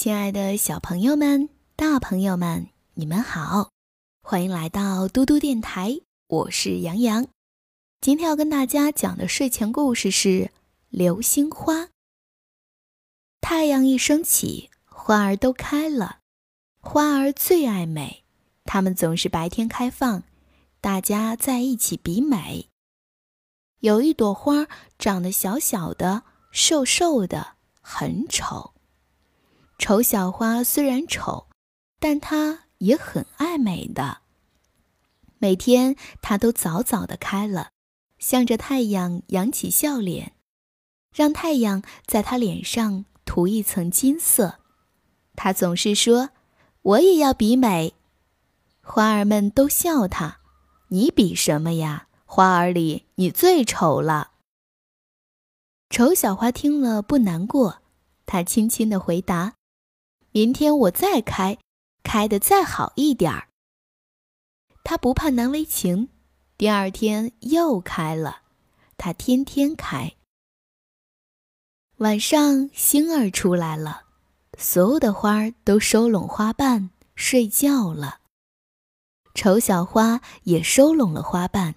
亲爱的小朋友们、大朋友们，你们好，欢迎来到嘟嘟电台，我是杨洋。今天要跟大家讲的睡前故事是《流星花》。太阳一升起，花儿都开了。花儿最爱美，它们总是白天开放，大家在一起比美。有一朵花长得小小的、瘦瘦的，很丑。丑小花虽然丑，但它也很爱美的。每天它都早早的开了，向着太阳扬起笑脸，让太阳在它脸上涂一层金色。它总是说：“我也要比美。”花儿们都笑它：“你比什么呀？花儿里你最丑了。”丑小花听了不难过，它轻轻的回答。明天我再开，开的再好一点儿。他不怕难为情，第二天又开了。他天天开。晚上星儿出来了，所有的花儿都收拢花瓣睡觉了。丑小花也收拢了花瓣，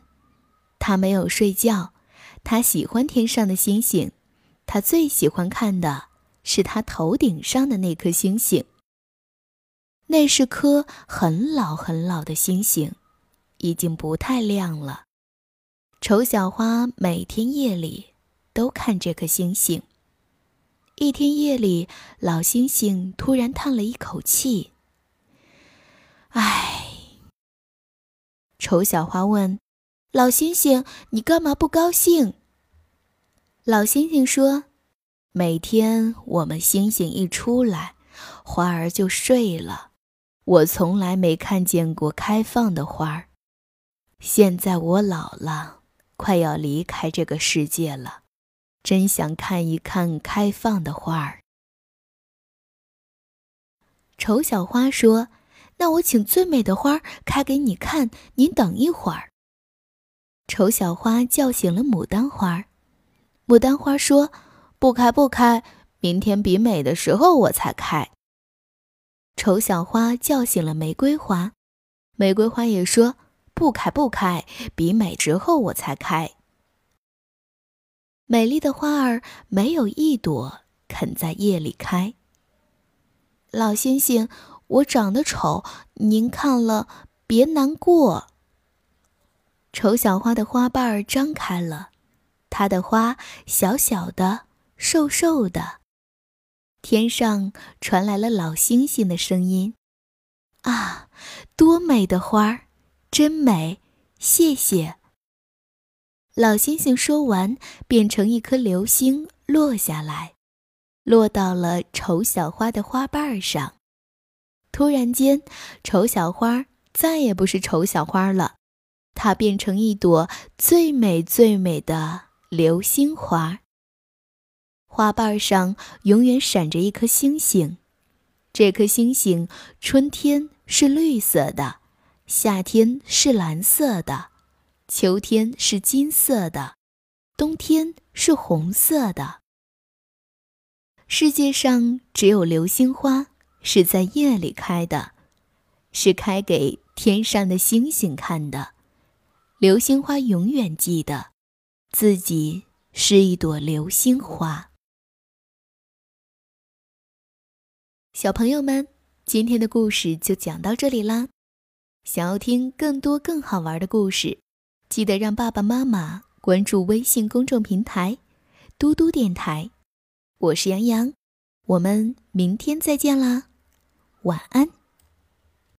它没有睡觉，它喜欢天上的星星，它最喜欢看的。是他头顶上的那颗星星。那是颗很老很老的星星，已经不太亮了。丑小花每天夜里都看这颗星星。一天夜里，老星星突然叹了一口气：“唉。”丑小花问：“老星星，你干嘛不高兴？”老星星说。每天我们星星一出来，花儿就睡了。我从来没看见过开放的花儿。现在我老了，快要离开这个世界了，真想看一看开放的花儿。丑小花说：“那我请最美的花开给你看，您等一会儿。”丑小花叫醒了牡丹花，牡丹花说。不开不开，明天比美的时候我才开。丑小花叫醒了玫瑰花，玫瑰花也说不开不开，比美之后我才开。美丽的花儿没有一朵肯在夜里开。老星星，我长得丑，您看了别难过。丑小花的花瓣儿张开了，它的花小小的。瘦瘦的，天上传来了老星星的声音：“啊，多美的花儿，真美！谢谢。”老星星说完，变成一颗流星落下来，落到了丑小花的花瓣上。突然间，丑小花再也不是丑小花了，它变成一朵最美最美的流星花。花瓣上永远闪着一颗星星，这颗星星春天是绿色的，夏天是蓝色的，秋天是金色的，冬天是红色的。世界上只有流星花是在夜里开的，是开给天上的星星看的。流星花永远记得，自己是一朵流星花。小朋友们，今天的故事就讲到这里啦。想要听更多更好玩的故事，记得让爸爸妈妈关注微信公众平台“嘟嘟电台”。我是杨洋，我们明天再见啦，晚安。